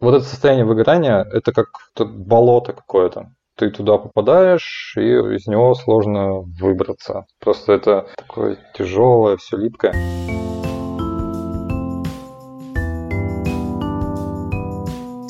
Вот это состояние выгорания, это как болото какое-то. Ты туда попадаешь, и из него сложно выбраться. Просто это такое тяжелое, все липкое.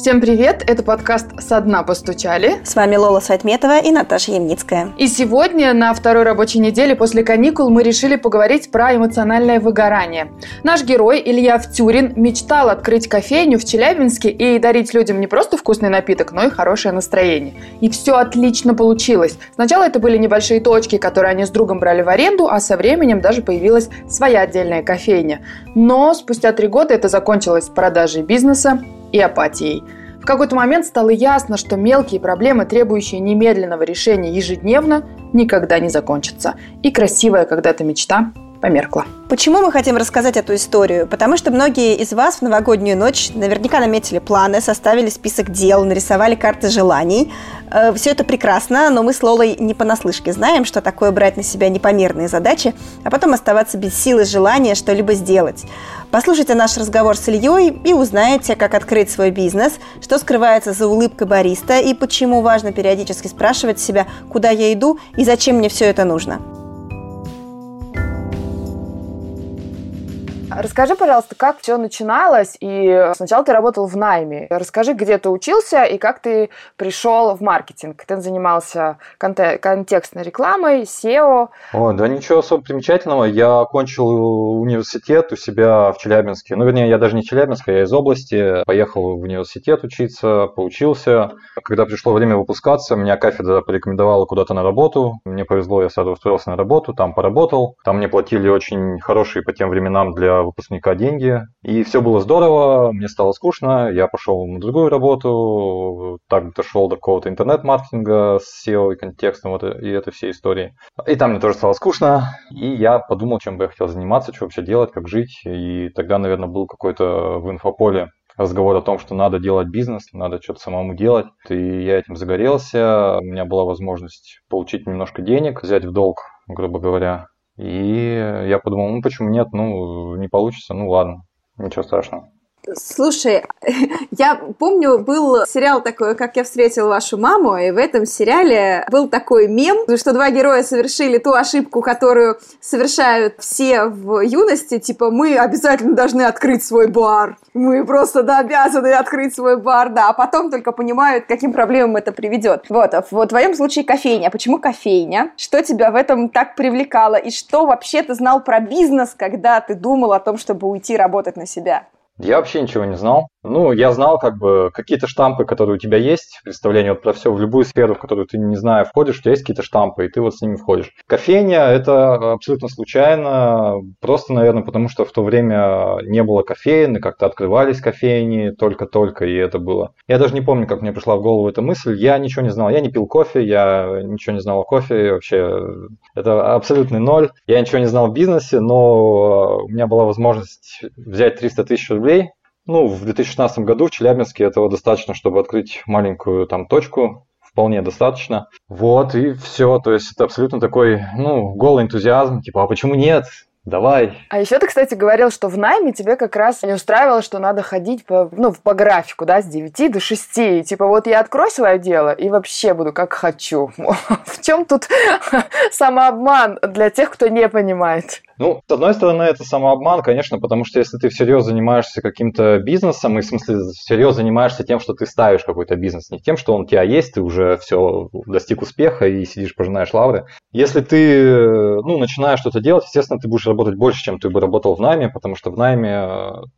Всем привет! Это подкаст «Со дна постучали». С вами Лола Сайтметова и Наташа Ямницкая. И сегодня, на второй рабочей неделе после каникул, мы решили поговорить про эмоциональное выгорание. Наш герой Илья Втюрин мечтал открыть кофейню в Челябинске и дарить людям не просто вкусный напиток, но и хорошее настроение. И все отлично получилось. Сначала это были небольшие точки, которые они с другом брали в аренду, а со временем даже появилась своя отдельная кофейня. Но спустя три года это закончилось продажей бизнеса и апатией. Какой-то момент стало ясно, что мелкие проблемы, требующие немедленного решения ежедневно, никогда не закончатся. И красивая когда-то мечта померкла. Почему мы хотим рассказать эту историю? Потому что многие из вас в новогоднюю ночь наверняка наметили планы, составили список дел, нарисовали карты желаний. Э, Все это прекрасно, но мы с Лолой не понаслышке знаем, что такое брать на себя непомерные задачи, а потом оставаться без силы желания что-либо сделать. Послушайте наш разговор с Ильей и узнаете, как открыть свой бизнес, что скрывается за улыбкой бариста и почему важно периодически спрашивать себя, куда я иду и зачем мне все это нужно. Расскажи, пожалуйста, как все начиналось, и сначала ты работал в найме. Расскажи, где ты учился и как ты пришел в маркетинг. Ты занимался конте- контекстной рекламой, SEO. О, да ничего особо примечательного. Я окончил университет у себя в Челябинске. Ну, вернее, я даже не Челябинск, я из области. Поехал в университет учиться, поучился. Когда пришло время выпускаться, меня кафедра порекомендовала куда-то на работу. Мне повезло, я сразу устроился на работу, там поработал. Там мне платили очень хорошие по тем временам для выпускника деньги. И все было здорово, мне стало скучно, я пошел на другую работу, так дошел до какого-то интернет-маркетинга с SEO и контекстом вот, и этой всей истории. И там мне тоже стало скучно, и я подумал, чем бы я хотел заниматься, что вообще делать, как жить. И тогда, наверное, был какой-то в инфополе разговор о том, что надо делать бизнес, надо что-то самому делать. И я этим загорелся, у меня была возможность получить немножко денег, взять в долг, грубо говоря, и я подумал, ну почему нет, ну не получится, ну ладно, ничего страшного. Слушай, я помню, был сериал такой, как я встретил вашу маму, и в этом сериале был такой мем, что два героя совершили ту ошибку, которую совершают все в юности, типа мы обязательно должны открыть свой бар, мы просто да, обязаны открыть свой бар, да, а потом только понимают, к каким проблемам это приведет. Вот, а в твоем случае кофейня. Почему кофейня? Что тебя в этом так привлекало? И что вообще ты знал про бизнес, когда ты думал о том, чтобы уйти работать на себя? Я вообще ничего не знал. Ну, я знал как бы какие-то штампы, которые у тебя есть, представление вот про все, в любую сферу, в которую ты, не знаю, входишь, у тебя есть какие-то штампы, и ты вот с ними входишь. Кофейня – это абсолютно случайно, просто, наверное, потому что в то время не было кофеин, и как-то открывались кофейни только-только, и это было. Я даже не помню, как мне пришла в голову эта мысль, я ничего не знал, я не пил кофе, я ничего не знал о кофе, вообще это абсолютный ноль. Я ничего не знал в бизнесе, но у меня была возможность взять 300 тысяч рублей, ну, в 2016 году в Челябинске этого достаточно, чтобы открыть маленькую там точку, вполне достаточно. Вот, и все. То есть это абсолютно такой, ну, голый энтузиазм, типа, а почему нет? Давай. А еще ты, кстати, говорил, что в найме тебе как раз не устраивало, что надо ходить по, ну, по графику, да, с 9 до 6. И, типа, вот я открою свое дело и вообще буду как хочу. В чем тут самообман для тех, кто не понимает? Ну, с одной стороны, это самообман, конечно, потому что если ты всерьез занимаешься каким-то бизнесом, и в смысле всерьез занимаешься тем, что ты ставишь какой-то бизнес, не тем, что он у тебя есть, ты уже все достиг успеха и сидишь, пожинаешь лавры. Если ты, ну, начинаешь что-то делать, естественно, ты будешь работать больше, чем ты бы работал в найме, потому что в найме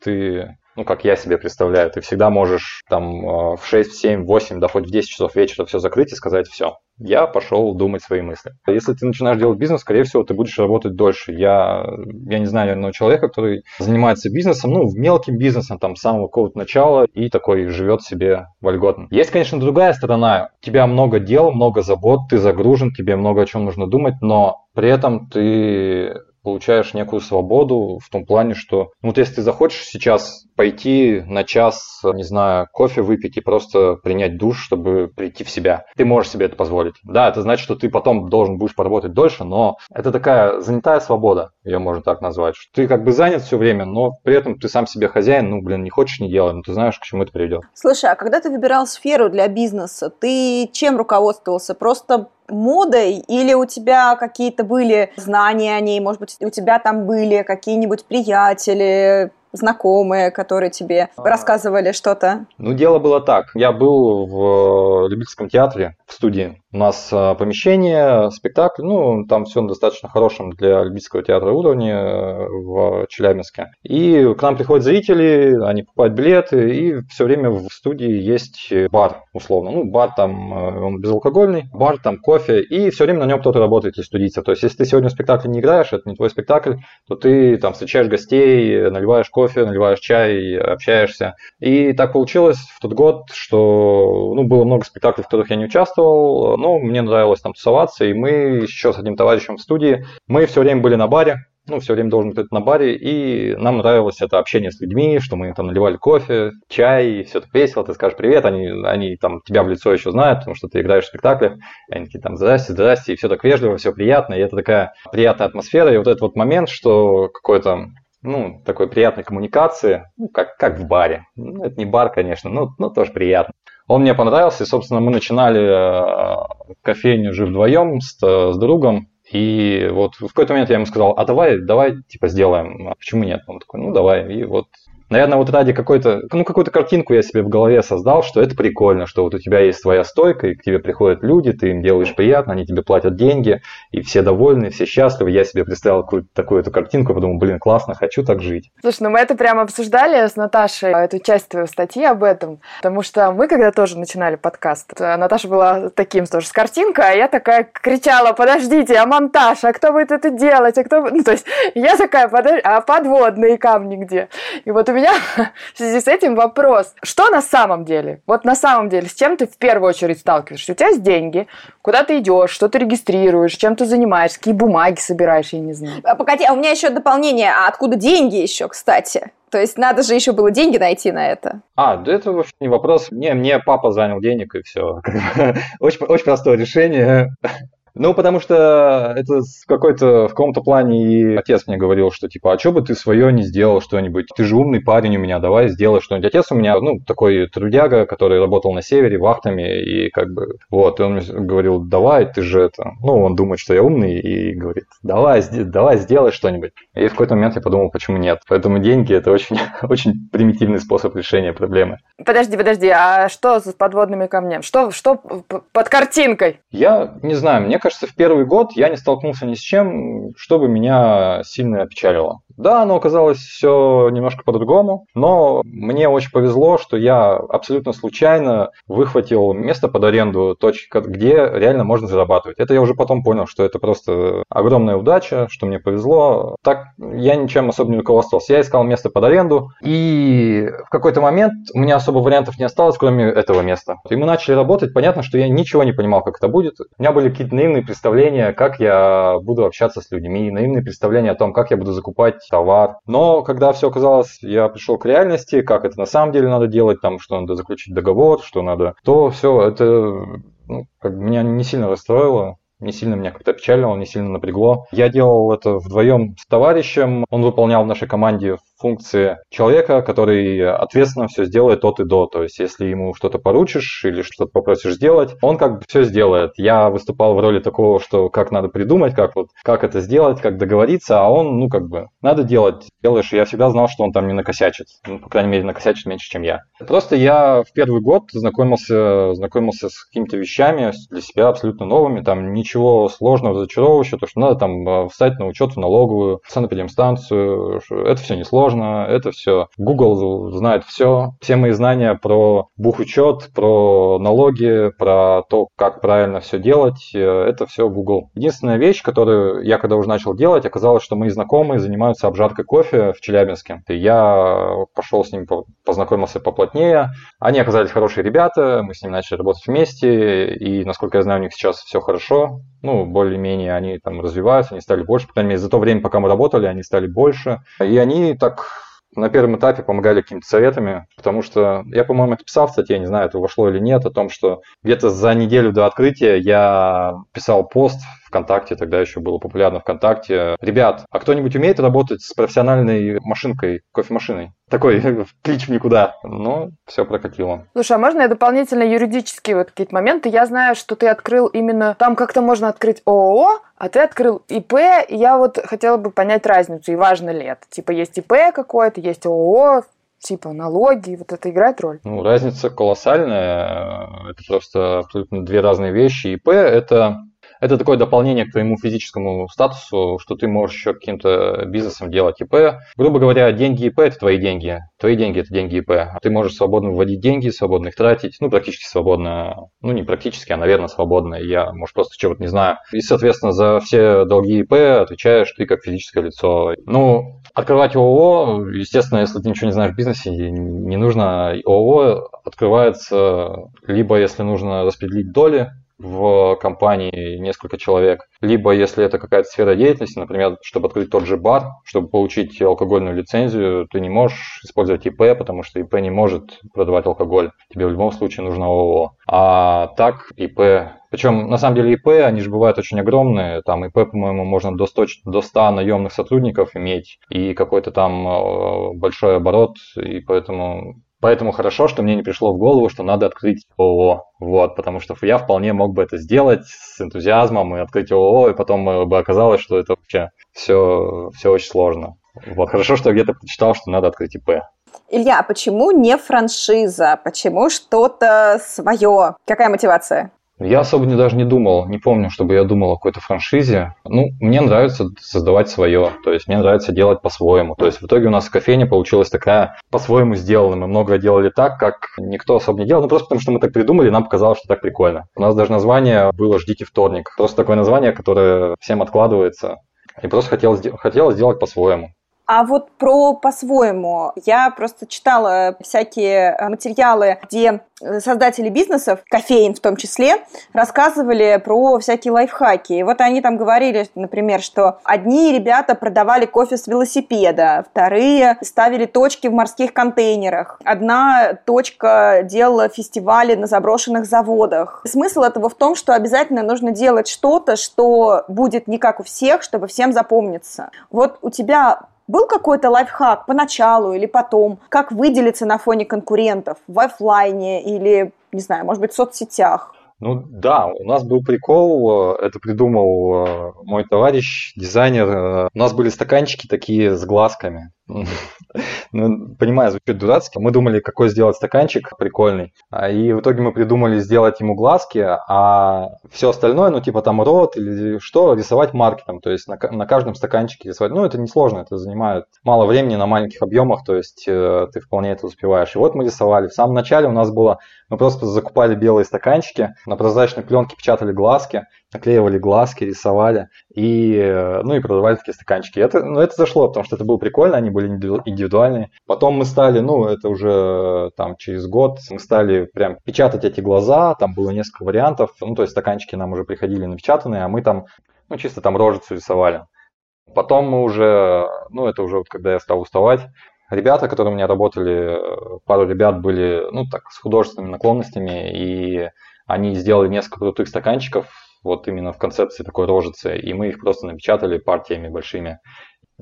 ты ну, как я себе представляю, ты всегда можешь там в 6, в 7, в 8, да хоть в 10 часов вечера все закрыть и сказать все, я пошел думать свои мысли. Если ты начинаешь делать бизнес, скорее всего, ты будешь работать дольше. Я, я не знаю ни одного человека, который занимается бизнесом, ну, мелким бизнесом, там, с самого какого-то начала и такой живет себе вольготно. Есть, конечно, другая сторона. У тебя много дел, много забот, ты загружен, тебе много о чем нужно думать, но при этом ты получаешь некую свободу в том плане, что ну, вот если ты захочешь сейчас пойти на час, не знаю, кофе выпить и просто принять душ, чтобы прийти в себя, ты можешь себе это позволить. Да, это значит, что ты потом должен будешь поработать дольше, но это такая занятая свобода, ее можно так назвать. Ты как бы занят все время, но при этом ты сам себе хозяин, ну, блин, не хочешь, не делай, но ты знаешь, к чему это приведет. Слушай, а когда ты выбирал сферу для бизнеса, ты чем руководствовался? Просто модой или у тебя какие-то были знания о ней, может быть, у тебя там были какие-нибудь приятели, знакомые, которые тебе а... рассказывали что-то? Ну, дело было так. Я был в любительском театре в студии. У нас а, помещение, спектакль, ну, там все на достаточно хорошем для любительского театра уровне э, в Челябинске. И к нам приходят зрители, они покупают билеты, и все время в студии есть бар, условно. Ну, бар там, э, он безалкогольный, бар там, кофе, и все время на нем кто-то работает из студийцев. То есть, если ты сегодня в спектакле не играешь, это не твой спектакль, то ты там встречаешь гостей, наливаешь кофе, наливаешь чай, общаешься. И так получилось в тот год, что ну, было много спектаклей, в которых я не участвовал, но мне нравилось там тусоваться, и мы еще с одним товарищем в студии, мы все время были на баре, ну, все время должен быть на баре, и нам нравилось это общение с людьми, что мы там наливали кофе, чай, и все так весело, ты скажешь привет, они, они там тебя в лицо еще знают, потому что ты играешь в спектакле, и они такие там здрасте, здрасте, и все так вежливо, все приятно, и это такая приятная атмосфера, и вот этот вот момент, что какой-то ну, такой приятной коммуникации, ну, как, как в баре. Ну, это не бар, конечно, но, но тоже приятно. Он мне понравился, и, собственно, мы начинали э, кофейню же вдвоем с, с другом, и вот в какой-то момент я ему сказал, а давай, давай, типа, сделаем, а почему нет? Он такой, ну, давай, и вот Наверное, вот ради какой-то, ну, какую-то картинку я себе в голове создал, что это прикольно, что вот у тебя есть твоя стойка, и к тебе приходят люди, ты им делаешь приятно, они тебе платят деньги, и все довольны, все счастливы. Я себе представил какую-то такую эту картинку, подумал, блин, классно, хочу так жить. Слушай, ну мы это прямо обсуждали с Наташей, эту часть твоей статьи об этом, потому что мы когда тоже начинали подкаст, Наташа была таким тоже с картинкой, а я такая кричала, подождите, а монтаж, а кто будет это делать, а кто... Ну, то есть я такая, подожди, а подводные камни где? И вот у меня меня в связи с этим вопрос. Что на самом деле? Вот на самом деле, с чем ты в первую очередь сталкиваешься? У тебя есть деньги, куда ты идешь, что ты регистрируешь, чем ты занимаешься, какие бумаги собираешь, я не знаю. А, погоди, а у меня еще дополнение. А откуда деньги еще, кстати? То есть надо же еще было деньги найти на это. А, да это вообще не вопрос. Не, мне папа занял денег и все. Очень, очень простое решение. Ну, потому что это какой-то, в каком-то плане и отец мне говорил, что типа, а что бы ты свое не сделал что-нибудь? Ты же умный парень у меня, давай сделай что-нибудь. Отец у меня, ну, такой трудяга, который работал на севере вахтами, и как бы, вот, и он мне говорил, давай, ты же это, ну, он думает, что я умный, и говорит, давай, давай, сделай что-нибудь. И в какой-то момент я подумал, почему нет. Поэтому деньги – это очень, очень примитивный способ решения проблемы. Подожди, подожди, а что с подводными камнями? Что, что под картинкой? Я не знаю, мне кажется, в первый год я не столкнулся ни с чем, чтобы меня сильно опечалило. Да, оно оказалось все немножко по-другому, но мне очень повезло, что я абсолютно случайно выхватил место под аренду, точка, где реально можно зарабатывать. Это я уже потом понял, что это просто огромная удача, что мне повезло. Так я ничем особо не руководствовался. Я искал место под аренду, и в какой-то момент у меня особо вариантов не осталось, кроме этого места. И мы начали работать. Понятно, что я ничего не понимал, как это будет. У меня были какие-то наивные представления, как я буду общаться с людьми, наивные представления о том, как я буду закупать товар. Но когда все оказалось, я пришел к реальности, как это на самом деле надо делать, там, что надо заключить договор, что надо, то все это ну, как меня не сильно расстроило не сильно меня как-то печалило, не сильно напрягло. Я делал это вдвоем с товарищем. Он выполнял в нашей команде функции человека, который ответственно все сделает от и до. То есть, если ему что-то поручишь или что-то попросишь сделать, он как бы все сделает. Я выступал в роли такого, что как надо придумать, как вот как это сделать, как договориться, а он, ну, как бы, надо делать. Делаешь, я всегда знал, что он там не накосячит. Ну, по крайней мере, накосячит меньше, чем я. Просто я в первый год знакомился, знакомился с какими-то вещами для себя абсолютно новыми. Там ничего сложного, зачаровывающего, то, что надо там э, встать на учет в налоговую, санэпидемстанцию. Это все не сложно сложно, это все. Google знает все. Все мои знания про бухучет, про налоги, про то, как правильно все делать, э, это все Google. Единственная вещь, которую я когда уже начал делать, оказалось, что мои знакомые занимаются обжаркой кофе в Челябинске. И я пошел с ними, познакомился поплотнее. Они оказались хорошие ребята, мы с ними начали работать вместе, и, насколько я знаю, у них сейчас все хорошо. Ну, более-менее они там развиваются, они стали больше, по крайней мере, за то время, пока мы работали, они стали больше. И они так на первом этапе помогали какими-то советами, потому что я, по-моему, это писал в статье, не знаю, это вошло или нет, о том, что где-то за неделю до открытия я писал пост ВКонтакте, тогда еще было популярно ВКонтакте. Ребят, а кто-нибудь умеет работать с профессиональной машинкой, кофемашиной? Такой клич в никуда. Но все прокатило. Слушай, а можно я дополнительно юридические вот какие-то моменты? Я знаю, что ты открыл именно... Там как-то можно открыть ООО, а ты открыл ИП, и я вот хотела бы понять разницу, и важно ли это. Типа есть ИП какое-то, есть ООО, типа налоги, вот это играет роль? Ну, разница колоссальная. Это просто абсолютно две разные вещи. ИП – это это такое дополнение к твоему физическому статусу, что ты можешь еще каким-то бизнесом делать ИП. Грубо говоря, деньги ИП – это твои деньги. Твои деньги – это деньги ИП. А ты можешь свободно вводить деньги, свободно их тратить. Ну, практически свободно. Ну, не практически, а, наверное, свободно. Я, может, просто чего-то не знаю. И, соответственно, за все долги ИП отвечаешь ты как физическое лицо. Ну, открывать ООО, естественно, если ты ничего не знаешь в бизнесе, не нужно. ООО открывается либо если нужно распределить доли, в компании несколько человек, либо если это какая-то сфера деятельности, например, чтобы открыть тот же бар, чтобы получить алкогольную лицензию, ты не можешь использовать ИП, потому что ИП не может продавать алкоголь. Тебе в любом случае нужно ООО. А так ИП причем, на самом деле, ИП, они же бывают очень огромные. Там ИП, по-моему, можно до 100, до 100 наемных сотрудников иметь и какой-то там э, большой оборот. И поэтому Поэтому хорошо, что мне не пришло в голову, что надо открыть ООО. Вот, потому что я вполне мог бы это сделать с энтузиазмом и открыть ООО, и потом бы оказалось, что это вообще все, все очень сложно. Вот, хорошо, что я где-то прочитал, что надо открыть ИП. Илья, а почему не франшиза? Почему что-то свое? Какая мотивация? Я особо не, даже не думал, не помню, чтобы я думал о какой-то франшизе. Ну, мне нравится создавать свое, то есть мне нравится делать по-своему. То есть в итоге у нас кофейня получилась такая по-своему сделана. Мы многое делали так, как никто особо не делал, ну просто потому что мы так придумали, нам показалось, что так прикольно. У нас даже название было «Ждите вторник». Просто такое название, которое всем откладывается. И просто хотелось, хотелось сделать по-своему. А вот про по-своему. Я просто читала всякие э, материалы, где э, создатели бизнесов, кофеин в том числе, рассказывали про всякие лайфхаки. И вот они там говорили, например, что одни ребята продавали кофе с велосипеда, вторые ставили точки в морских контейнерах. Одна точка делала фестивали на заброшенных заводах. Смысл этого в том, что обязательно нужно делать что-то, что будет не как у всех, чтобы всем запомниться. Вот у тебя был какой-то лайфхак поначалу или потом? Как выделиться на фоне конкурентов в офлайне или, не знаю, может быть, в соцсетях? Ну да, у нас был прикол, э, это придумал э, мой товарищ, дизайнер. Э, у нас были стаканчики такие с глазками. Ну, понимаю, звучит дурацки. Мы думали, какой сделать стаканчик прикольный. А, и в итоге мы придумали сделать ему глазки, а все остальное, ну, типа там рот или что, рисовать маркером. То есть на, на каждом стаканчике рисовать. Ну, это несложно, это занимает мало времени на маленьких объемах, то есть э, ты вполне это успеваешь. И вот мы рисовали. В самом начале у нас было, мы просто закупали белые стаканчики, на прозрачной пленке печатали глазки, наклеивали глазки, рисовали и, э, ну, и продавали такие стаканчики. Это, ну, это зашло, потому что это было прикольно, они были индивидуальные. Потом мы стали, ну, это уже там через год, мы стали прям печатать эти глаза, там было несколько вариантов, ну, то есть стаканчики нам уже приходили напечатанные, а мы там, ну, чисто там рожицу рисовали. Потом мы уже, ну, это уже вот когда я стал уставать, ребята, которые у меня работали, пару ребят были, ну, так, с художественными наклонностями, и они сделали несколько крутых стаканчиков, вот именно в концепции такой рожицы, и мы их просто напечатали партиями большими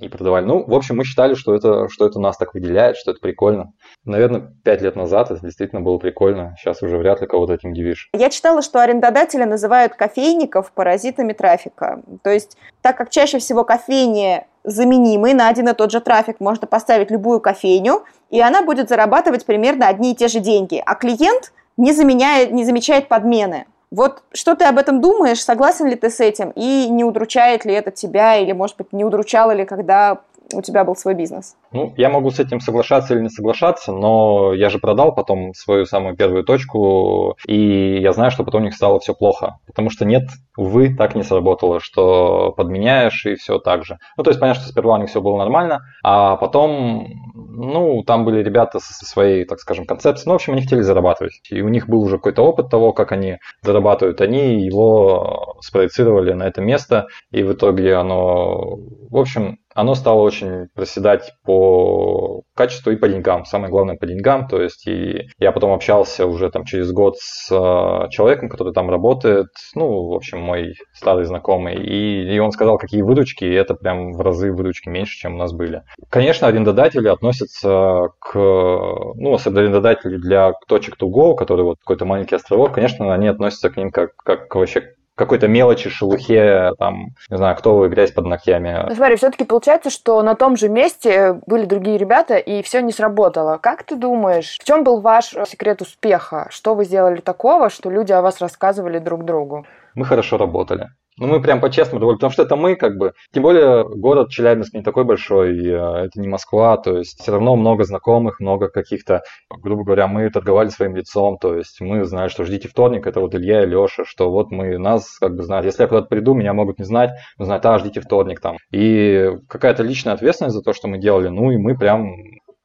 и продавали. Ну, в общем, мы считали, что это, что это нас так выделяет, что это прикольно. Наверное, пять лет назад это действительно было прикольно. Сейчас уже вряд ли кого-то этим удивишь. Я читала, что арендодатели называют кофейников паразитами трафика. То есть, так как чаще всего кофейни заменимы, на один и тот же трафик можно поставить любую кофейню, и она будет зарабатывать примерно одни и те же деньги. А клиент не, заменяет, не замечает подмены. Вот что ты об этом думаешь, согласен ли ты с этим, и не удручает ли это тебя, или, может быть, не удручало ли, когда у тебя был свой бизнес? Ну, я могу с этим соглашаться или не соглашаться, но я же продал потом свою самую первую точку, и я знаю, что потом у них стало все плохо. Потому что нет, увы, так не сработало, что подменяешь и все так же. Ну, то есть понятно, что сперва у них все было нормально, а потом, ну, там были ребята со своей, так скажем, концепцией. Ну, в общем, они хотели зарабатывать. И у них был уже какой-то опыт того, как они зарабатывают. Они его спроецировали на это место, и в итоге оно, в общем, оно стало очень проседать по качеству и по деньгам. Самое главное по деньгам. То есть и я потом общался уже там через год с э, человеком, который там работает, ну, в общем, мой старый знакомый, и, и он сказал, какие выручки, и это прям в разы выручки меньше, чем у нас были. Конечно, арендодатели относятся к, ну, особенно арендодатели для точек to go, которые вот какой-то маленький островок, конечно, они относятся к ним как, как вообще какой-то мелочи, шелухе, там, не знаю, кто вы, грязь под ногтями. Ну, смотри, все-таки получается, что на том же месте были другие ребята, и все не сработало. Как ты думаешь, в чем был ваш секрет успеха? Что вы сделали такого, что люди о вас рассказывали друг другу? Мы хорошо работали. Ну, мы прям по-честному довольны, потому что это мы, как бы, тем более город Челябинск не такой большой, э, это не Москва, то есть все равно много знакомых, много каких-то, грубо говоря, мы торговали своим лицом, то есть мы знали, что ждите вторник, это вот Илья и Леша, что вот мы нас как бы знают. Если я куда-то приду, меня могут не знать, но знать, а, ждите вторник там. И какая-то личная ответственность за то, что мы делали, ну и мы прям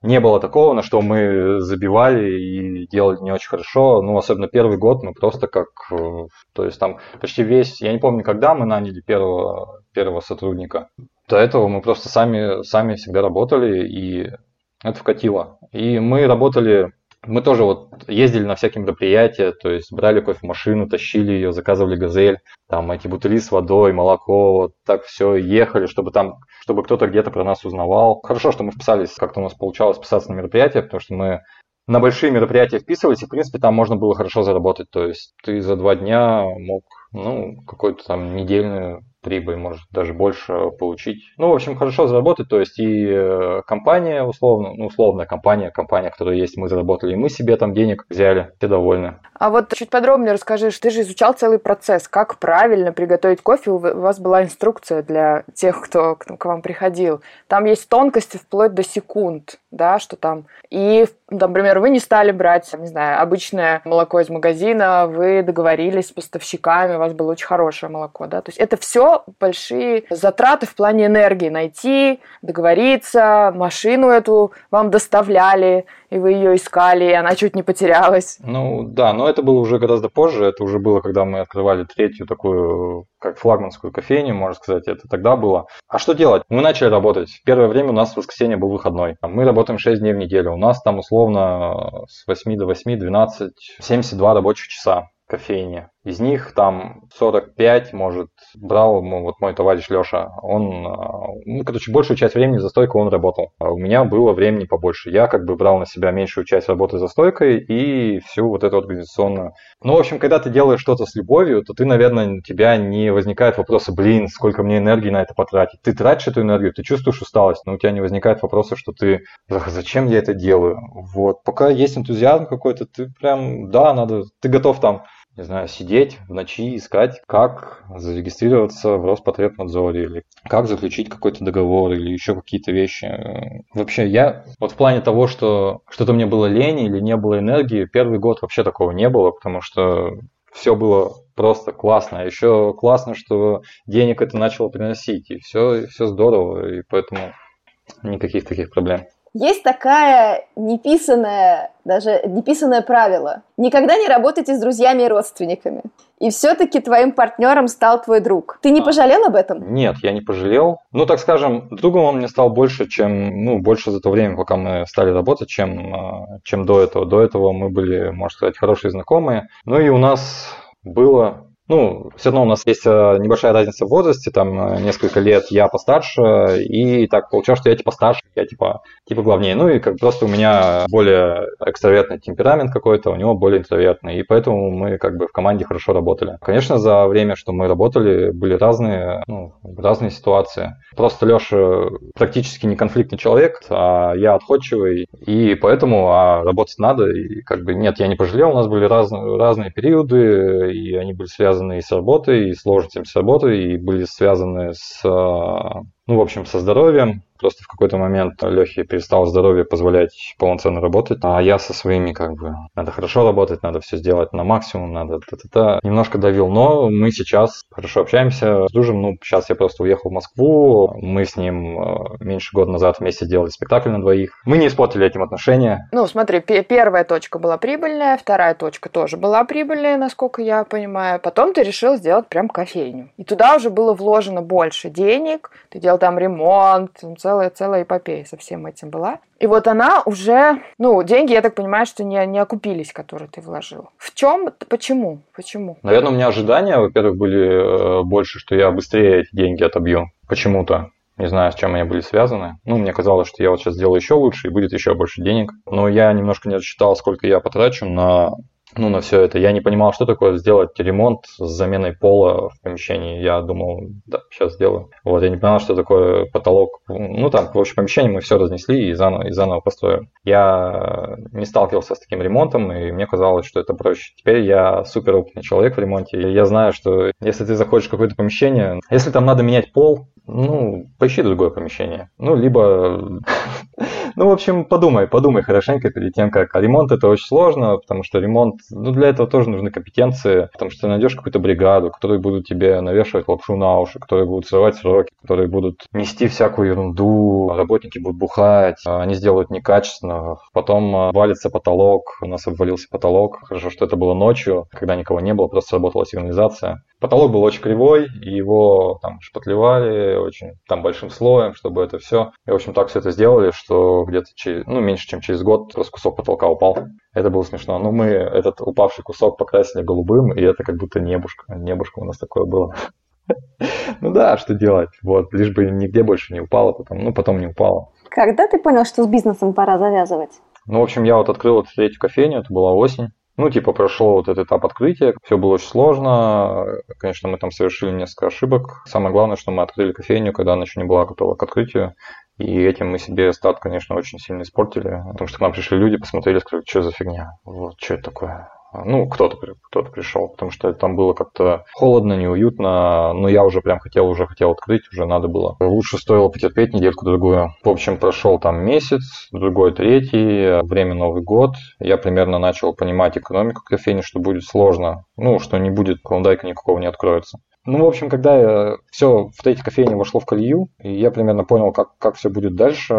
не было такого, на что мы забивали и делали не очень хорошо. Ну, особенно первый год мы просто как... Э, то есть там почти весь... Я не помню, когда мы наняли первого, первого сотрудника. До этого мы просто сами, сами всегда работали, и это вкатило. И мы работали мы тоже вот ездили на всякие мероприятия, то есть брали кофемашину, тащили ее, заказывали газель, там эти бутыли с водой, молоко, вот так все, ехали, чтобы там, чтобы кто-то где-то про нас узнавал. Хорошо, что мы вписались, как-то у нас получалось вписаться на мероприятия, потому что мы на большие мероприятия вписывались, и, в принципе, там можно было хорошо заработать. То есть ты за два дня мог, ну, какую-то там недельную прибыль, может даже больше получить. Ну, в общем, хорошо заработать, то есть и э, компания условно, ну, условная компания, компания, которая есть, мы заработали, и мы себе там денег взяли, все довольны. А вот чуть подробнее расскажи, ты же изучал целый процесс, как правильно приготовить кофе, у вас была инструкция для тех, кто к вам приходил. Там есть тонкости вплоть до секунд, да, что там. И, например, вы не стали брать, не знаю, обычное молоко из магазина, вы договорились с поставщиками, у вас было очень хорошее молоко, да, то есть это все большие затраты в плане энергии. Найти, договориться, машину эту вам доставляли, и вы ее искали, и она чуть не потерялась. Ну да, но это было уже гораздо позже. Это уже было, когда мы открывали третью такую, как флагманскую кофейню, можно сказать. Это тогда было. А что делать? Мы начали работать. Первое время у нас в воскресенье был выходной. Мы работаем 6 дней в неделю. У нас там условно с 8 до 8, 12, 72 рабочих часа кофейне. Из них там 45, может, брал вот мой товарищ Леша. Он, а, ну, короче, большую часть времени за стойкой он работал. А у меня было времени побольше. Я как бы брал на себя меньшую часть работы за стойкой и всю вот эту организационную. Ну, в общем, когда ты делаешь что-то с любовью, то ты, наверное, у тебя не возникает вопроса, блин, сколько мне энергии на это потратить. Ты тратишь эту энергию, ты чувствуешь усталость, но у тебя не возникает вопроса, что ты, зачем я это делаю? Вот, пока есть энтузиазм какой-то, ты прям, да, надо, ты готов там не знаю, сидеть в ночи, искать, как зарегистрироваться в Роспотребнадзоре, или как заключить какой-то договор, или еще какие-то вещи. Вообще, я вот в плане того, что что-то мне было лень или не было энергии, первый год вообще такого не было, потому что все было просто классно. Еще классно, что денег это начало приносить, и все, все здорово, и поэтому никаких таких проблем. Есть такая неписанная, даже неписанное правило. Никогда не работайте с друзьями и родственниками. И все-таки твоим партнером стал твой друг. Ты не а. пожалел об этом? Нет, я не пожалел. Ну, так скажем, другом он мне стал больше, чем, ну, больше за то время, пока мы стали работать, чем, а, чем до этого. До этого мы были, можно сказать, хорошие знакомые. Ну и у нас было ну, все равно у нас есть э, небольшая разница в возрасте, там э, несколько лет я постарше, и так получалось, что я типа старше, я типа, типа главнее. Ну и как просто у меня более экстравертный темперамент какой-то, у него более интровертный, и поэтому мы как бы в команде хорошо работали. Конечно, за время, что мы работали, были разные, ну, разные ситуации. Просто Леша практически не конфликтный человек, а я отходчивый, и поэтому а работать надо, и как бы нет, я не пожалел, у нас были разные, разные периоды, и они были связаны связаны и с работой, и сложностями с работой, и были связаны с, ну, в общем, со здоровьем. Просто в какой-то момент Лехе перестал здоровье позволять полноценно работать, а я со своими как бы, надо хорошо работать, надо все сделать на максимум, надо та-та-та. Немножко давил, но мы сейчас хорошо общаемся с Дужем, ну, сейчас я просто уехал в Москву, мы с ним э, меньше года назад вместе делали спектакль на двоих. Мы не испортили этим отношения. Ну, смотри, первая точка была прибыльная, вторая точка тоже была прибыльная, насколько я понимаю. Потом ты решил сделать прям кофейню. И туда уже было вложено больше денег, ты делал там ремонт, целая, целая эпопея со всем этим была. И вот она уже, ну, деньги, я так понимаю, что не, не окупились, которые ты вложил. В чем, почему, почему? Наверное, у меня ожидания, во-первых, были э, больше, что я быстрее эти деньги отобью. Почему-то. Не знаю, с чем они были связаны. Ну, мне казалось, что я вот сейчас сделаю еще лучше и будет еще больше денег. Но я немножко не рассчитал, сколько я потрачу на ну, на все это. Я не понимал, что такое сделать ремонт с заменой пола в помещении. Я думал, да, сейчас сделаю. Вот, я не понимал, что такое потолок. Ну, там, в общем, помещение мы все разнесли и заново, и заново построили. Я не сталкивался с таким ремонтом, и мне казалось, что это проще. Теперь я супер опытный человек в ремонте. И я знаю, что если ты заходишь в какое-то помещение, если там надо менять пол, ну, поищи другое помещение. Ну, либо ну, в общем, подумай, подумай хорошенько перед тем, как. А ремонт это очень сложно, потому что ремонт, ну, для этого тоже нужны компетенции, потому что ты найдешь какую-то бригаду, которые будут тебе навешивать лапшу на уши, которые будут срывать сроки, которые будут нести всякую ерунду, работники будут бухать, а они сделают некачественно, потом а, валится потолок, у нас обвалился потолок, хорошо, что это было ночью, когда никого не было, просто работала сигнализация. Потолок был очень кривой, его там шпатлевали очень там большим слоем, чтобы это все. И, в общем, так все это сделали, что где-то через, ну, меньше, чем через год просто кусок потолка упал. Это было смешно. Но мы этот упавший кусок покрасили голубым, и это как будто небушка. Небушка у нас такое было. Ну да, что делать? Вот, лишь бы нигде больше не упало, потом, ну, потом не упало. Когда ты понял, что с бизнесом пора завязывать? Ну, в общем, я вот открыл эту третью кофейню, это была осень. Ну, типа, прошел вот этот этап открытия, все было очень сложно, конечно, мы там совершили несколько ошибок. Самое главное, что мы открыли кофейню, когда она еще не была готова к открытию, и этим мы себе старт, конечно, очень сильно испортили, потому что к нам пришли люди, посмотрели, сказали, что за фигня, вот, что это такое. Ну, кто-то кто пришел, потому что там было как-то холодно, неуютно, но я уже прям хотел, уже хотел открыть, уже надо было. Лучше стоило потерпеть недельку-другую. В общем, прошел там месяц, другой, третий, время Новый год. Я примерно начал понимать экономику кофейни, что будет сложно, ну, что не будет, клондайка никакого не откроется. Ну, в общем, когда я все в третьей кофейне вошло в колею, и я примерно понял, как, как все будет дальше,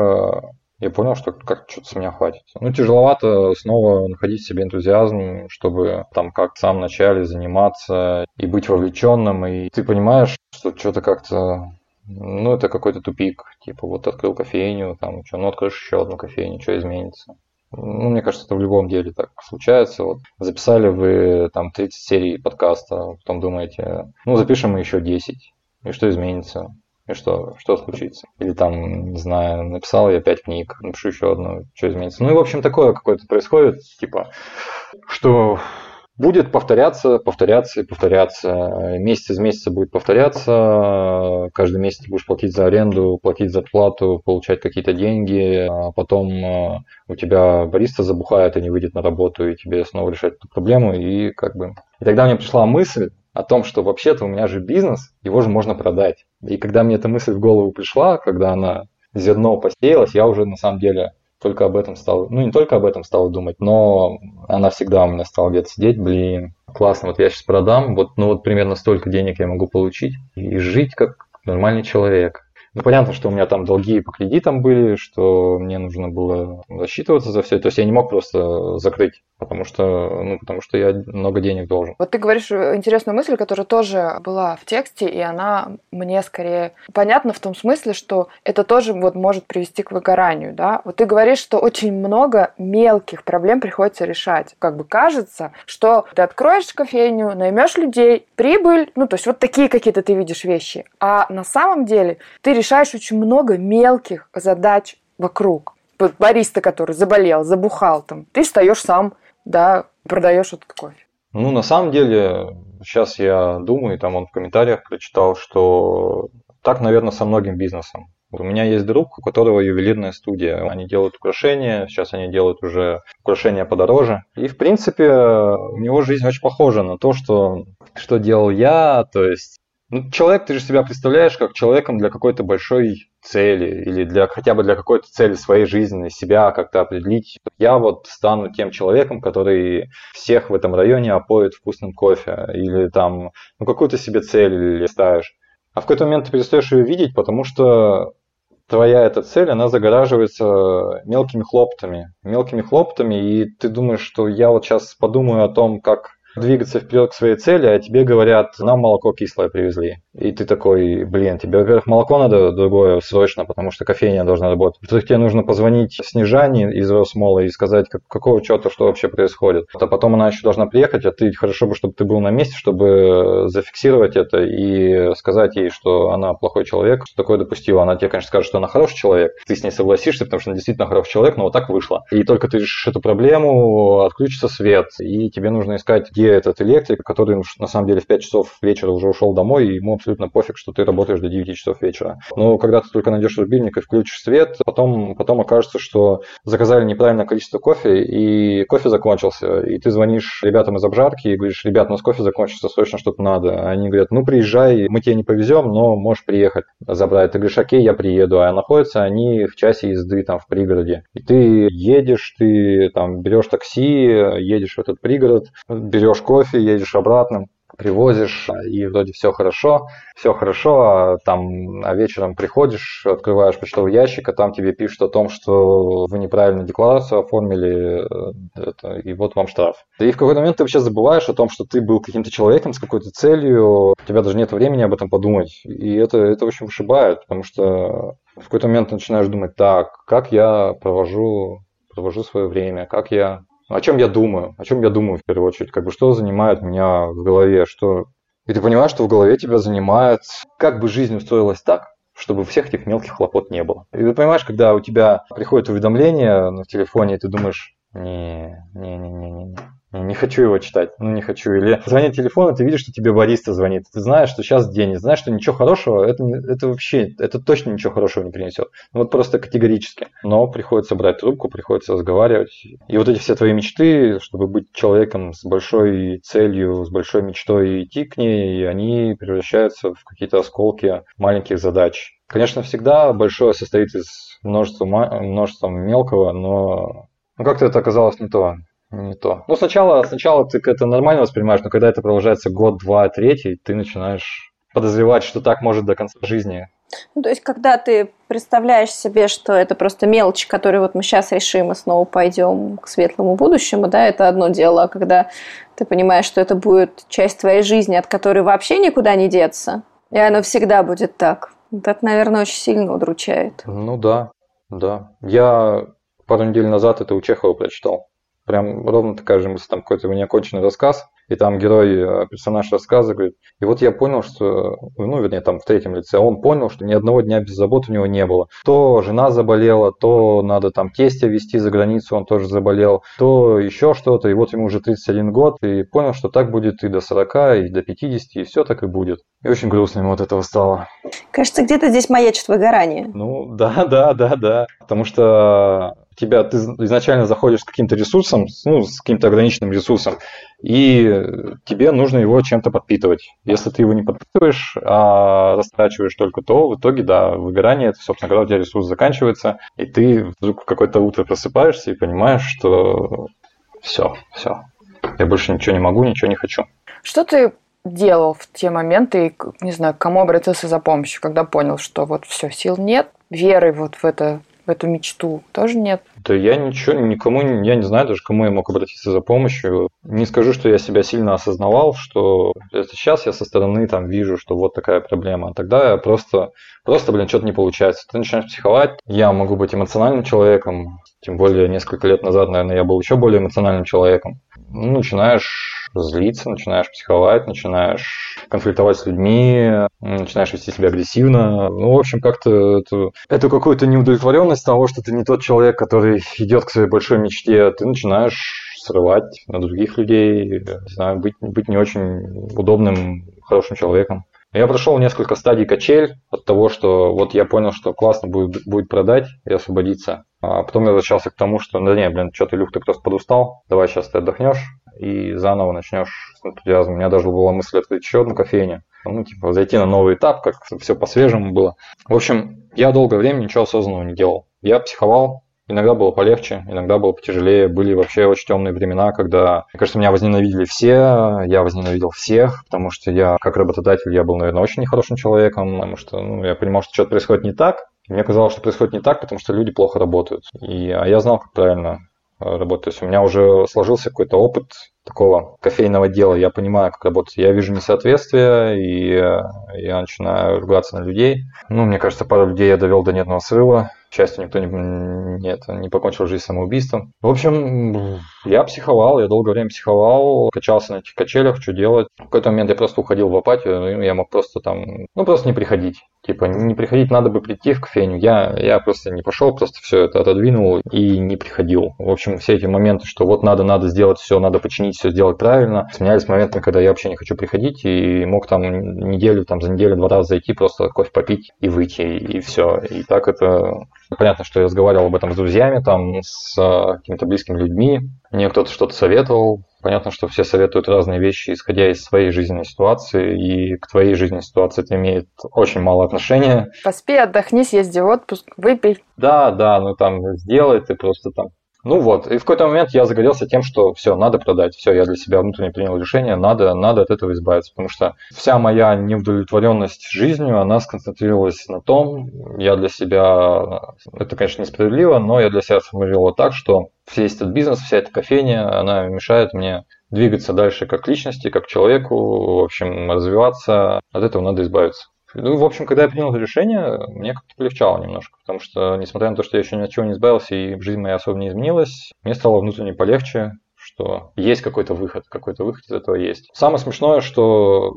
я понял, что как что-то с меня хватит. Ну, тяжеловато снова находить в себе энтузиазм, чтобы там как в самом начале заниматься и быть вовлеченным, и ты понимаешь, что что-то как-то ну, это какой-то тупик. Типа, вот открыл кофейню, там, что, ну, откроешь еще одну кофейню, что изменится? Ну, мне кажется, это в любом деле так случается. Вот записали вы там 30 серий подкаста, потом думаете, ну, запишем мы еще 10, и что изменится? И что, что случится? Или там, не знаю, написал я пять книг, напишу еще одну, что изменится. Ну и, в общем, такое какое-то происходит, типа, что будет повторяться, повторяться и повторяться. Месяц из месяца будет повторяться. Каждый месяц ты будешь платить за аренду, платить за плату, получать какие-то деньги. А потом а, у тебя бариста забухает и не выйдет на работу, и тебе снова решать эту проблему. И как бы... И тогда мне пришла мысль, о том, что вообще-то у меня же бизнес, его же можно продать. И когда мне эта мысль в голову пришла, когда она зерно посеялась, я уже на самом деле только об этом стал, ну не только об этом стал думать, но она всегда у меня стала где-то сидеть, блин, классно, вот я сейчас продам, вот, ну вот примерно столько денег я могу получить и жить как нормальный человек. Ну, понятно, что у меня там долги по кредитам были, что мне нужно было засчитываться за все. То есть я не мог просто закрыть, потому что, ну, потому что я много денег должен. Вот ты говоришь интересную мысль, которая тоже была в тексте, и она мне скорее понятна в том смысле, что это тоже вот может привести к выгоранию, да? Вот ты говоришь, что очень много мелких проблем приходится решать. Как бы кажется, что ты откроешь кофейню, наймешь людей, прибыль, ну, то есть вот такие какие-то ты видишь вещи. А на самом деле ты решаешь очень много мелких задач вокруг. Бариста, который заболел, забухал там, ты встаешь сам, да, продаешь этот кофе. Ну, на самом деле, сейчас я думаю, там он в комментариях прочитал, что так, наверное, со многим бизнесом. У меня есть друг, у которого ювелирная студия. Они делают украшения, сейчас они делают уже украшения подороже. И, в принципе, у него жизнь очень похожа на то, что, что делал я. То есть Ну, человек, ты же себя представляешь как человеком для какой-то большой цели или для хотя бы для какой-то цели своей жизни, себя как-то определить. Я вот стану тем человеком, который всех в этом районе опоит вкусным кофе или там ну, какую-то себе цель ставишь. А в какой-то момент ты перестаешь ее видеть, потому что твоя эта цель, она загораживается мелкими хлоптами. Мелкими хлоптами, и ты думаешь, что я вот сейчас подумаю о том, как двигаться вперед к своей цели, а тебе говорят, нам молоко кислое привезли. И ты такой, блин, тебе, во-первых, молоко надо другое срочно, потому что кофейня должна работать. Во-вторых, тебе нужно позвонить Снежане из Росмола и сказать, как, какого черта, что вообще происходит. А потом она еще должна приехать, а ты хорошо бы, чтобы ты был на месте, чтобы зафиксировать это и сказать ей, что она плохой человек, что такое допустила. Она тебе, конечно, скажет, что она хороший человек, ты с ней согласишься, потому что она действительно хороший человек, но вот так вышло. И только ты решишь эту проблему, отключится свет, и тебе нужно искать, где этот электрик, который на самом деле в 5 часов вечера уже ушел домой, и ему абсолютно пофиг, что ты работаешь до 9 часов вечера. Но когда ты только найдешь рубильник и включишь свет, потом, потом окажется, что заказали неправильное количество кофе, и кофе закончился. И ты звонишь ребятам из обжарки и говоришь, ребят, у нас кофе закончился, срочно что-то надо. Они говорят, ну приезжай, мы тебе не повезем, но можешь приехать забрать. Ты говоришь, окей, я приеду. А находятся они в часе езды там в пригороде. И ты едешь, ты там берешь такси, едешь в этот пригород, берешь кофе, едешь обратно привозишь, и вроде все хорошо, все хорошо, а там а вечером приходишь, открываешь почтовый ящик, а там тебе пишут о том, что вы неправильно декларацию оформили, э, это, и вот вам штраф. И в какой-то момент ты вообще забываешь о том, что ты был каким-то человеком с какой-то целью, у тебя даже нет времени об этом подумать, и это, это очень вышибает, потому что в какой-то момент начинаешь думать, так, как я провожу, провожу свое время, как я о чем я думаю, о чем я думаю в первую очередь, как бы что занимает меня в голове, что... И ты понимаешь, что в голове тебя занимает, как бы жизнь устроилась так, чтобы всех этих мелких хлопот не было. И ты понимаешь, когда у тебя приходит уведомление на телефоне, и ты думаешь, не, не, не, не, не, не не хочу его читать, ну не хочу. Или звонит телефон, и ты видишь, что тебе бариста звонит. Ты знаешь, что сейчас день, знаешь, что ничего хорошего, это, это вообще, это точно ничего хорошего не принесет. Ну, вот просто категорически. Но приходится брать трубку, приходится разговаривать. И вот эти все твои мечты, чтобы быть человеком с большой целью, с большой мечтой и идти к ней, они превращаются в какие-то осколки маленьких задач. Конечно, всегда большое состоит из множества, множества мелкого, но ну, как-то это оказалось не то не то. Ну, сначала, сначала ты это нормально воспринимаешь, но когда это продолжается год, два, третий, ты начинаешь подозревать, что так может до конца жизни. Ну, то есть, когда ты представляешь себе, что это просто мелочь, которую вот мы сейчас решим и снова пойдем к светлому будущему, да, это одно дело. А когда ты понимаешь, что это будет часть твоей жизни, от которой вообще никуда не деться, и оно всегда будет так, вот это, наверное, очень сильно удручает. Ну да, да. Я пару недель назад это у Чехова прочитал. Прям ровно такая же мысль, там какой-то неоконченный рассказ, и там герой, э, персонаж рассказа говорит, и вот я понял, что, ну, вернее, там в третьем лице, он понял, что ни одного дня без забот у него не было. То жена заболела, то надо там тестя везти за границу, он тоже заболел, то еще что-то, и вот ему уже 31 год, и понял, что так будет и до 40, и до 50, и все так и будет. И очень грустно ему от этого стало. Кажется, где-то здесь маячит выгорание. Ну, да, да, да, да. Потому что тебя ты изначально заходишь с каким-то ресурсом, ну, с каким-то ограниченным ресурсом, и тебе нужно его чем-то подпитывать. Если ты его не подпитываешь, а растрачиваешь только то, в итоге, да, выгорание, это, собственно говоря, у тебя ресурс заканчивается, и ты вдруг в какое-то утро просыпаешься и понимаешь, что все, все, я больше ничего не могу, ничего не хочу. Что ты делал в те моменты, не знаю, к кому обратился за помощью, когда понял, что вот все, сил нет, веры вот в это в эту мечту тоже нет? Да я ничего, никому, я не знаю даже, кому я мог обратиться за помощью. Не скажу, что я себя сильно осознавал, что это сейчас я со стороны там вижу, что вот такая проблема. Тогда я просто, просто, блин, что-то не получается. Ты начинаешь психовать. Я могу быть эмоциональным человеком, тем более несколько лет назад, наверное, я был еще более эмоциональным человеком. Ну, начинаешь злиться, начинаешь психовать, начинаешь конфликтовать с людьми, начинаешь вести себя агрессивно. Ну, в общем, как-то это, это какую-то неудовлетворенность того, что ты не тот человек, который идет к своей большой мечте, ты начинаешь срывать на других людей, не знаю, быть, быть не очень удобным, хорошим человеком. Я прошел несколько стадий качель от того, что вот я понял, что классно будет, будет продать и освободиться. А потом я возвращался к тому, что да не, блин, что ты, Люк, ты просто подустал, давай сейчас ты отдохнешь и заново начнешь с энтузиазмом. У меня даже была мысль открыть еще одну кофейню, ну, типа, зайти на новый этап, как все по-свежему было. В общем, я долгое время ничего осознанного не делал. Я психовал, Иногда было полегче, иногда было потяжелее. Были вообще очень темные времена, когда, мне кажется, меня возненавидели все, я возненавидел всех, потому что я, как работодатель, я был, наверное, очень нехорошим человеком, потому что ну, я понимал, что что-то происходит не так. Мне казалось, что происходит не так, потому что люди плохо работают. И, а я знал, как правильно э, работать. То есть у меня уже сложился какой-то опыт такого кофейного дела. Я понимаю, как работать. Я вижу несоответствие, и э, я начинаю ругаться на людей. Ну, мне кажется, пару людей я довел до нервного срыва. Счастью, никто не, не, это, не покончил жизнь самоубийством. В общем, я психовал, я долгое время психовал, качался на этих качелях, что делать. В какой-то момент я просто уходил в апатию, я мог просто там, ну, просто не приходить. Типа, не приходить, надо бы прийти в кофейню. Я, я просто не пошел, просто все это отодвинул и не приходил. В общем, все эти моменты, что вот надо, надо сделать все, надо починить все, сделать правильно, сменялись моментами, когда я вообще не хочу приходить и мог там неделю, там за неделю два раза зайти, просто кофе попить и выйти, и все. И так это Понятно, что я разговаривал об этом с друзьями, там, с а, какими-то близкими людьми. Мне кто-то что-то советовал. Понятно, что все советуют разные вещи, исходя из своей жизненной ситуации, и к твоей жизненной ситуации это имеет очень мало отношения. Поспи, отдохни, съезди в отпуск, выпей. Да, да, ну там сделай, ты просто там ну вот, и в какой-то момент я загорелся тем, что все, надо продать, все, я для себя внутренне принял решение, надо, надо от этого избавиться, потому что вся моя неудовлетворенность жизнью, она сконцентрировалась на том, я для себя, это, конечно, несправедливо, но я для себя сформулировал так, что весь этот бизнес, вся эта кофейня, она мешает мне двигаться дальше как личности, как человеку, в общем, развиваться, от этого надо избавиться. Ну, в общем, когда я принял это решение, мне как-то полегчало немножко, потому что, несмотря на то, что я еще ни от чего не избавился и жизнь моя особо не изменилась, мне стало внутренне полегче, что есть какой-то выход, какой-то выход из этого есть. Самое смешное, что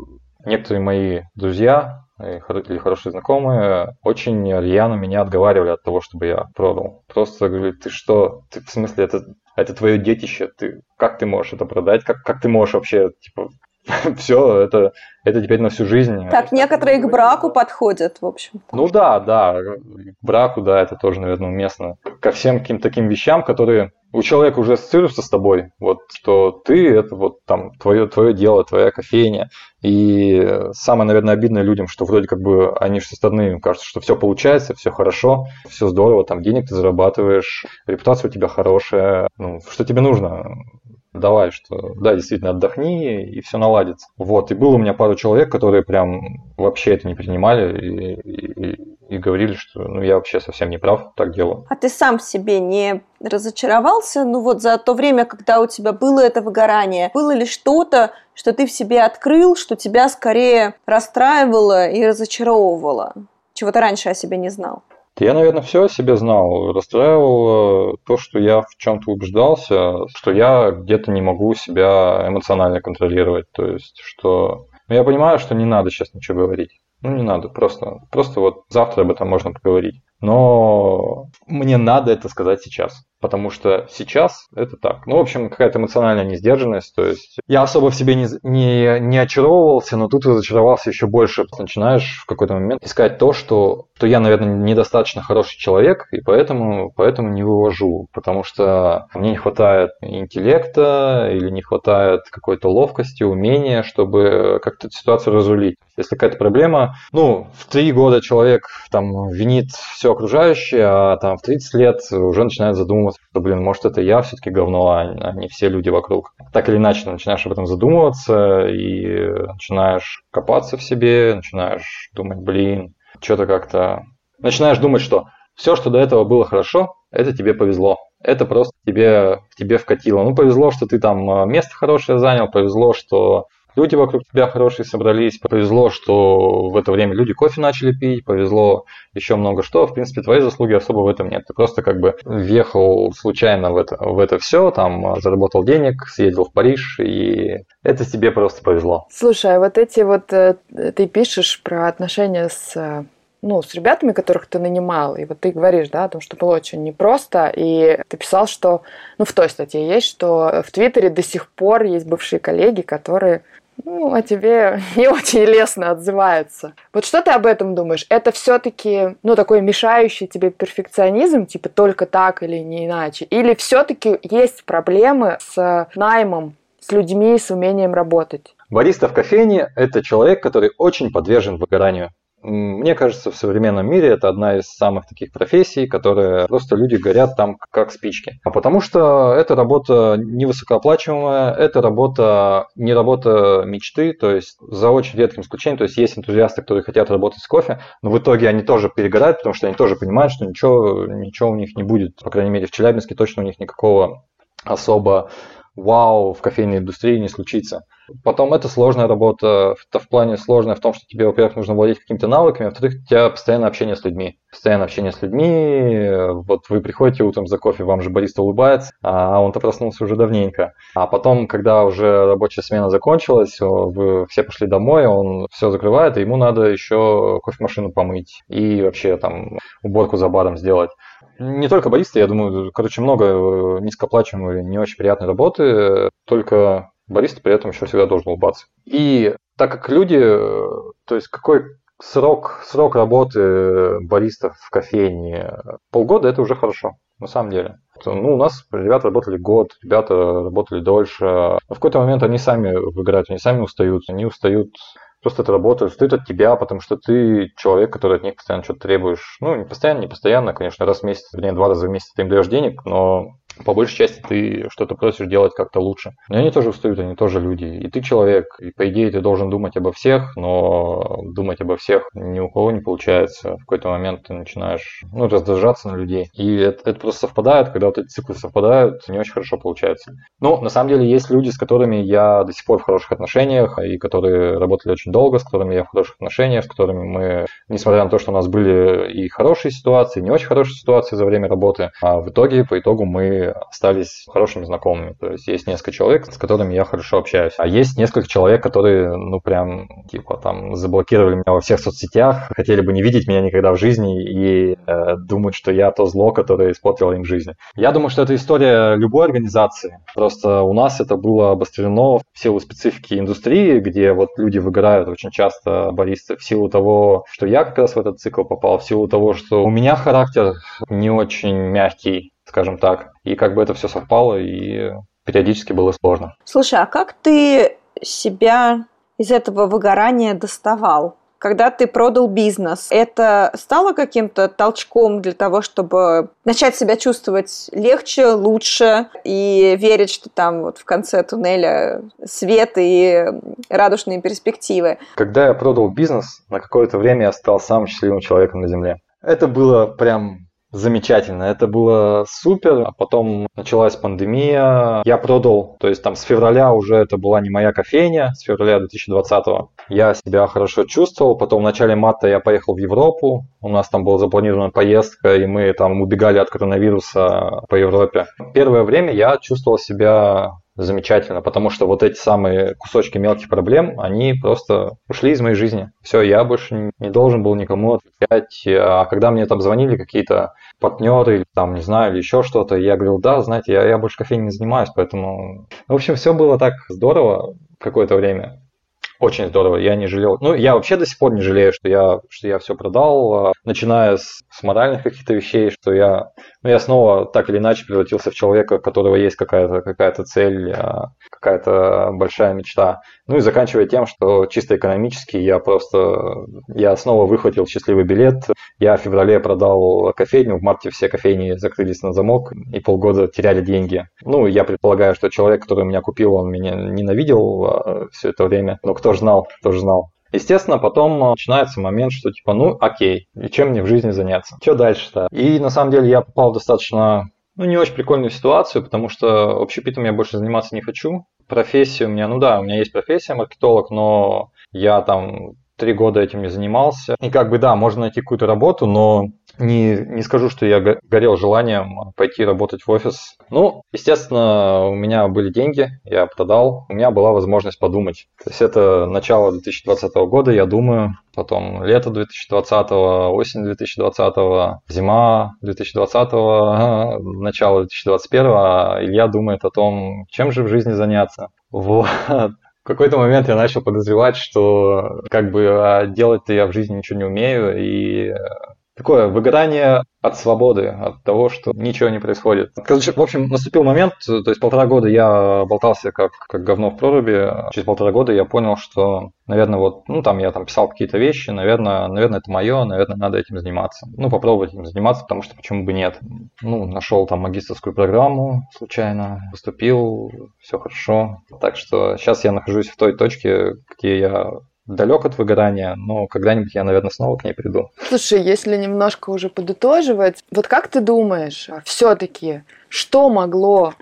некоторые мои друзья или хорошие знакомые очень рьяно меня отговаривали от того, чтобы я продал. Просто говорили, ты что, ты в смысле, это, это твое детище, ты, как ты можешь это продать, как, как ты можешь вообще, типа, все, это, это теперь на всю жизнь. Так, некоторые к браку подходят, в общем. Ну да, да, к браку, да, это тоже, наверное, уместно. Ко всем каким-то таким вещам, которые у человека уже ассоциируются с тобой, вот, что ты, это вот там твое, твое дело, твоя кофейня. И самое, наверное, обидное людям, что вроде как бы они со стороны кажется, что все получается, все хорошо, все здорово, там денег ты зарабатываешь, репутация у тебя хорошая, ну, что тебе нужно? Давай, что да, действительно отдохни, и все наладится. Вот, и было у меня пару человек, которые прям вообще это не принимали и, и, и говорили, что ну я вообще совсем не прав, так делаю. А ты сам себе не разочаровался? Ну вот за то время, когда у тебя было это выгорание, было ли что-то, что ты в себе открыл, что тебя скорее расстраивало и разочаровывало? Чего ты раньше о себе не знал? Я, наверное, все о себе знал. Расстраивало то, что я в чем-то убеждался, что я где-то не могу себя эмоционально контролировать. То есть, что... Ну, я понимаю, что не надо сейчас ничего говорить. Ну, не надо, просто, просто вот завтра об этом можно поговорить. Но мне надо это сказать сейчас потому что сейчас это так. Ну, в общем, какая-то эмоциональная несдержанность, то есть я особо в себе не, не, не очаровывался, но тут разочаровался еще больше. Начинаешь в какой-то момент искать то, что, что я, наверное, недостаточно хороший человек, и поэтому, поэтому не вывожу, потому что мне не хватает интеллекта или не хватает какой-то ловкости, умения, чтобы как-то ситуацию разрулить. Если какая-то проблема, ну, в три года человек там винит все окружающее, а там в 30 лет уже начинает задумываться, что, блин, может, это я все-таки говно, а не все люди вокруг. Так или иначе, начинаешь об этом задумываться и начинаешь копаться в себе, начинаешь думать, блин, что-то как-то... Начинаешь думать, что все, что до этого было хорошо, это тебе повезло. Это просто тебе, тебе вкатило. Ну, повезло, что ты там а, место хорошее занял, повезло, что люди вокруг тебя хорошие собрались, повезло, что в это время люди кофе начали пить, повезло еще много что. В принципе, твоей заслуги особо в этом нет. Ты просто как бы въехал случайно в это, в это все, там заработал денег, съездил в Париж, и это тебе просто повезло. Слушай, а вот эти вот, э, ты пишешь про отношения с э, ну, с ребятами, которых ты нанимал, и вот ты говоришь, да, о том, что было очень непросто, и ты писал, что, ну, в той статье есть, что в Твиттере до сих пор есть бывшие коллеги, которые ну, о тебе не очень лестно отзываются. Вот что ты об этом думаешь? Это все-таки, ну, такой мешающий тебе перфекционизм, типа только так или не иначе? Или все-таки есть проблемы с наймом, с людьми, с умением работать? Бариста в кофейне – это человек, который очень подвержен выгоранию. Мне кажется, в современном мире это одна из самых таких профессий, которые просто люди горят там как спички. А потому что эта работа невысокооплачиваемая, это работа не работа мечты, то есть за очень редким исключением, то есть есть энтузиасты, которые хотят работать с кофе, но в итоге они тоже перегорают, потому что они тоже понимают, что ничего, ничего у них не будет, по крайней мере в Челябинске точно у них никакого особо вау в кофейной индустрии не случится. Потом это сложная работа, это в плане сложная в том, что тебе, во-первых, нужно владеть какими-то навыками, а во-вторых, у тебя постоянное общение с людьми. Постоянное общение с людьми, вот вы приходите утром за кофе, вам же бариста улыбается, а он-то проснулся уже давненько. А потом, когда уже рабочая смена закончилась, вы все пошли домой, он все закрывает, и ему надо еще кофемашину помыть и вообще там уборку за баром сделать. Не только баристы, я думаю, короче, много э, низкооплачиваемой, не очень приятной работы, только бариста при этом еще всегда должен улыбаться. И так как люди, э, то есть какой срок, срок работы баристов в кофейне, полгода это уже хорошо, на самом деле. Ну, у нас ребята работали год, ребята работали дольше. В какой-то момент они сами выиграют, они сами устают. Они устают просто от работы, устают от тебя, потому что ты человек, который от них постоянно что-то требуешь. Ну, не постоянно, не постоянно, конечно, раз в месяц, вернее, два раза в месяц ты им даешь денег, но по большей части ты что-то просишь делать как-то лучше. Но они тоже устают, они тоже люди. И ты человек, и по идее ты должен думать обо всех, но думать обо всех ни у кого не получается. В какой-то момент ты начинаешь ну, раздражаться на людей. И это, это просто совпадает, когда вот эти циклы совпадают, не очень хорошо получается. Ну, на самом деле есть люди, с которыми я до сих пор в хороших отношениях, и которые работали очень долго, с которыми я в хороших отношениях, с которыми мы, несмотря на то, что у нас были и хорошие ситуации, и не очень хорошие ситуации за время работы, а в итоге, по итогу мы остались хорошими знакомыми. То есть есть несколько человек, с которыми я хорошо общаюсь. А есть несколько человек, которые, ну, прям, типа, там, заблокировали меня во всех соцсетях, хотели бы не видеть меня никогда в жизни и э, думают, что я то зло, которое испортило им жизнь. Я думаю, что это история любой организации. Просто у нас это было обострено в силу специфики индустрии, где вот люди выгорают очень часто баристы в силу того, что я как раз в этот цикл попал, в силу того, что у меня характер не очень мягкий, скажем так. И как бы это все совпало, и периодически было сложно. Слушай, а как ты себя из этого выгорания доставал? Когда ты продал бизнес, это стало каким-то толчком для того, чтобы начать себя чувствовать легче, лучше и верить, что там вот в конце туннеля свет и радужные перспективы? Когда я продал бизнес, на какое-то время я стал самым счастливым человеком на Земле. Это было прям замечательно. Это было супер. А потом началась пандемия. Я продал, то есть там с февраля уже это была не моя кофейня, с февраля 2020 я себя хорошо чувствовал. Потом в начале марта я поехал в Европу. У нас там была запланирована поездка, и мы там убегали от коронавируса по Европе. Первое время я чувствовал себя замечательно, потому что вот эти самые кусочки мелких проблем, они просто ушли из моей жизни. Все, я больше не должен был никому отвечать. А когда мне там звонили какие-то партнеры, там, не знаю, или еще что-то, я говорил, да, знаете, я, я больше кофейней не занимаюсь, поэтому... В общем, все было так здорово какое-то время. Очень здорово, я не жалел. Ну, я вообще до сих пор не жалею, что я, что я все продал, а, начиная с, с моральных каких-то вещей, что я, ну, я снова так или иначе превратился в человека, у которого есть какая-то какая цель, а, какая-то большая мечта. Ну и заканчивая тем, что чисто экономически я просто, я снова выхватил счастливый билет. Я в феврале продал кофейню, в марте все кофейни закрылись на замок и полгода теряли деньги. Ну, я предполагаю, что человек, который меня купил, он меня ненавидел а, все это время. Но кто кто знал, кто знал. Естественно, потом начинается момент, что типа, ну окей, и чем мне в жизни заняться? Что дальше-то? И на самом деле я попал в достаточно, ну не очень прикольную ситуацию, потому что общепитом я больше заниматься не хочу. Профессия у меня, ну да, у меня есть профессия маркетолог, но я там три года этим не занимался. И как бы да, можно найти какую-то работу, но не, не скажу, что я горел желанием пойти работать в офис. Ну, естественно, у меня были деньги, я продал, у меня была возможность подумать. То есть это начало 2020 года, я думаю, потом лето 2020, осень 2020, зима 2020, начало 2021, а Илья думает о том, чем же в жизни заняться. Вот. Какой-то момент я начал подозревать, что как бы а делать-то я в жизни ничего не умею, и такое выгорание от свободы, от того, что ничего не происходит. Короче, в общем, наступил момент, то есть полтора года я болтался как, как говно в проруби, через полтора года я понял, что, наверное, вот, ну, там я там писал какие-то вещи, наверное, наверное, это мое, наверное, надо этим заниматься. Ну, попробовать этим заниматься, потому что почему бы нет. Ну, нашел там магистрскую программу случайно, поступил, все хорошо. Так что сейчас я нахожусь в той точке, где я далек от выгорания, но когда-нибудь я, наверное, снова к ней приду. Слушай, если немножко уже подытоживать, вот как ты думаешь, а все-таки, что могло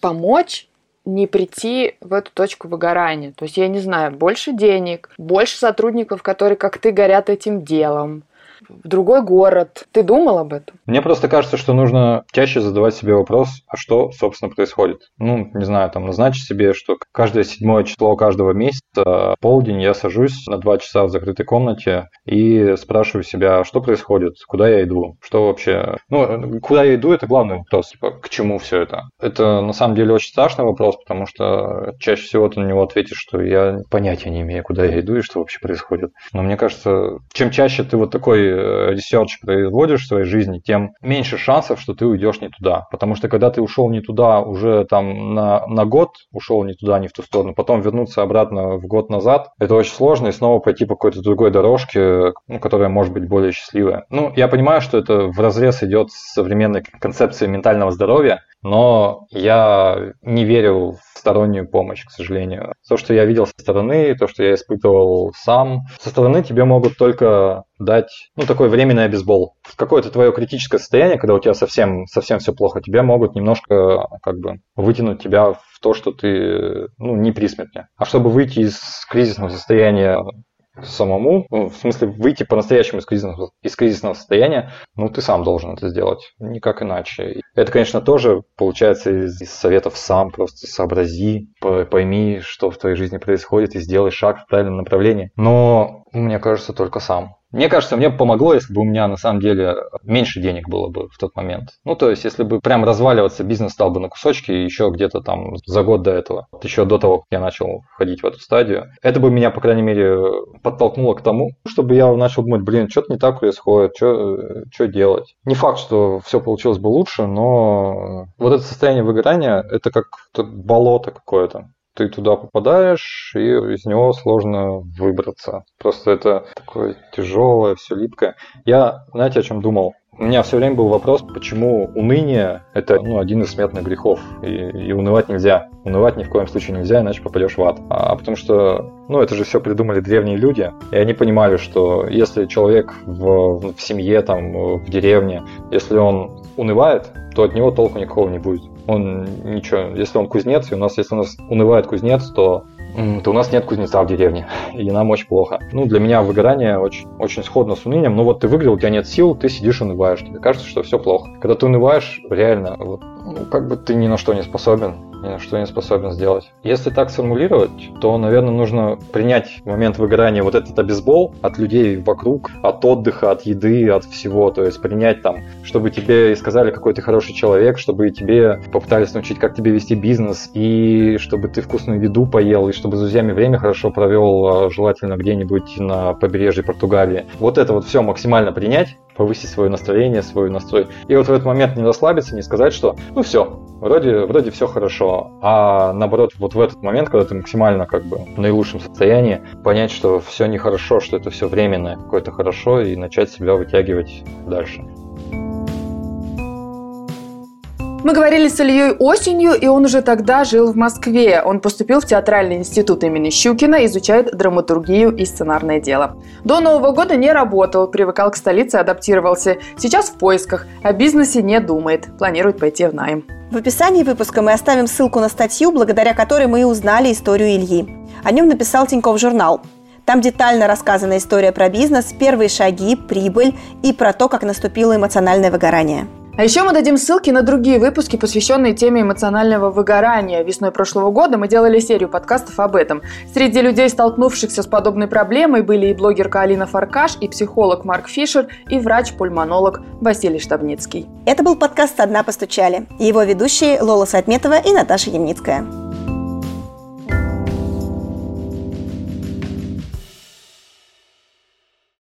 помочь не прийти в эту точку выгорания. То есть, я не знаю, больше денег, больше сотрудников, которые, как ты, горят этим делом, в другой город. Ты думал об этом? Мне просто кажется, что нужно чаще задавать себе вопрос, а что, собственно, происходит. Ну, не знаю, там, назначить себе, что каждое седьмое число каждого месяца, полдень, я сажусь на два часа в закрытой комнате и спрашиваю себя, что происходит, куда я иду, что вообще... Ну, куда я иду, это главный вопрос, типа, к чему все это. Это, на самом деле, очень страшный вопрос, потому что чаще всего ты на него ответишь, что я понятия не имею, куда я иду и что вообще происходит. Но мне кажется, чем чаще ты вот такой ресерч производишь в своей жизни, тем меньше шансов, что ты уйдешь не туда. Потому что когда ты ушел не туда уже там на, на год, ушел не туда, не в ту сторону, потом вернуться обратно в год назад, это очень сложно, и снова пойти по какой-то другой дорожке, ну, которая может быть более счастливая. Ну, я понимаю, что это в разрез идет с современной концепцией ментального здоровья, но я не верю в стороннюю помощь, к сожалению. То, что я видел со стороны, то, что я испытывал сам, со стороны тебе могут только дать, ну, такой временный обезбол. В какое-то твое критическое состояние, когда у тебя совсем, совсем все плохо, тебя могут немножко, как бы, вытянуть тебя в то, что ты, ну, не при смерти. А чтобы выйти из кризисного состояния самому, ну, в смысле выйти по-настоящему из кризисного, из кризисного состояния, ну, ты сам должен это сделать, никак иначе. Это, конечно, тоже получается из, из советов сам, просто сообрази, пойми, что в твоей жизни происходит и сделай шаг в правильном направлении. Но, мне кажется, только сам. Мне кажется, мне помогло, если бы у меня на самом деле меньше денег было бы в тот момент. Ну, то есть, если бы прям разваливаться, бизнес стал бы на кусочки еще где-то там за год до этого, еще до того, как я начал входить в эту стадию. Это бы меня, по крайней мере, подтолкнуло к тому, чтобы я начал думать, блин, что-то не так происходит, что делать. Не факт, что все получилось бы лучше, но вот это состояние выгорания, это как болото какое-то ты туда попадаешь, и из него сложно выбраться. Просто это такое тяжелое, все липкое. Я, знаете, о чем думал? У меня все время был вопрос, почему уныние – это ну, один из смертных грехов, и, и унывать нельзя. Унывать ни в коем случае нельзя, иначе попадешь в ад. А потому что, ну, это же все придумали древние люди, и они понимали, что если человек в, в семье, там, в деревне, если он унывает, то от него толку никакого не будет. Он ничего, если он кузнец, и у нас, если у нас унывает кузнец, то то у нас нет кузнеца в деревне, и нам очень плохо. Ну, для меня выгорание очень, очень сходно с унынием. Ну, вот ты выиграл, у тебя нет сил, ты сидишь и унываешь. Тебе кажется, что все плохо. Когда ты унываешь, реально, вот, ну, как бы ты ни на что не способен на что не способен сделать. Если так сформулировать, то, наверное, нужно принять момент выгорания вот этот обезбол от людей вокруг, от отдыха, от еды, от всего. То есть принять там, чтобы тебе сказали, какой ты хороший человек, чтобы тебе попытались научить, как тебе вести бизнес, и чтобы ты вкусную еду поел, и чтобы с друзьями время хорошо провел, а, желательно где-нибудь на побережье Португалии. Вот это вот все максимально принять, повысить свое настроение, свой настрой. И вот в этот момент не расслабиться, не сказать, что ну все, вроде, вроде все хорошо. А наоборот, вот в этот момент, когда ты максимально как бы в наилучшем состоянии, понять, что все нехорошо, что это все временное, какое-то хорошо, и начать себя вытягивать дальше. Мы говорили с Ильей осенью, и он уже тогда жил в Москве. Он поступил в театральный институт имени Щукина, изучает драматургию и сценарное дело. До Нового года не работал, привыкал к столице, адаптировался. Сейчас в поисках, о бизнесе не думает, планирует пойти в найм. В описании выпуска мы оставим ссылку на статью, благодаря которой мы узнали историю Ильи. О нем написал Тиньков журнал. Там детально рассказана история про бизнес, первые шаги, прибыль и про то, как наступило эмоциональное выгорание. А еще мы дадим ссылки на другие выпуски, посвященные теме эмоционального выгорания. Весной прошлого года мы делали серию подкастов об этом. Среди людей, столкнувшихся с подобной проблемой, были и блогерка Алина Фаркаш, и психолог Марк Фишер, и врач-пульмонолог Василий Штабницкий. Это был подкаст «Одна постучали». Его ведущие Лола Сатметова и Наташа Ямницкая.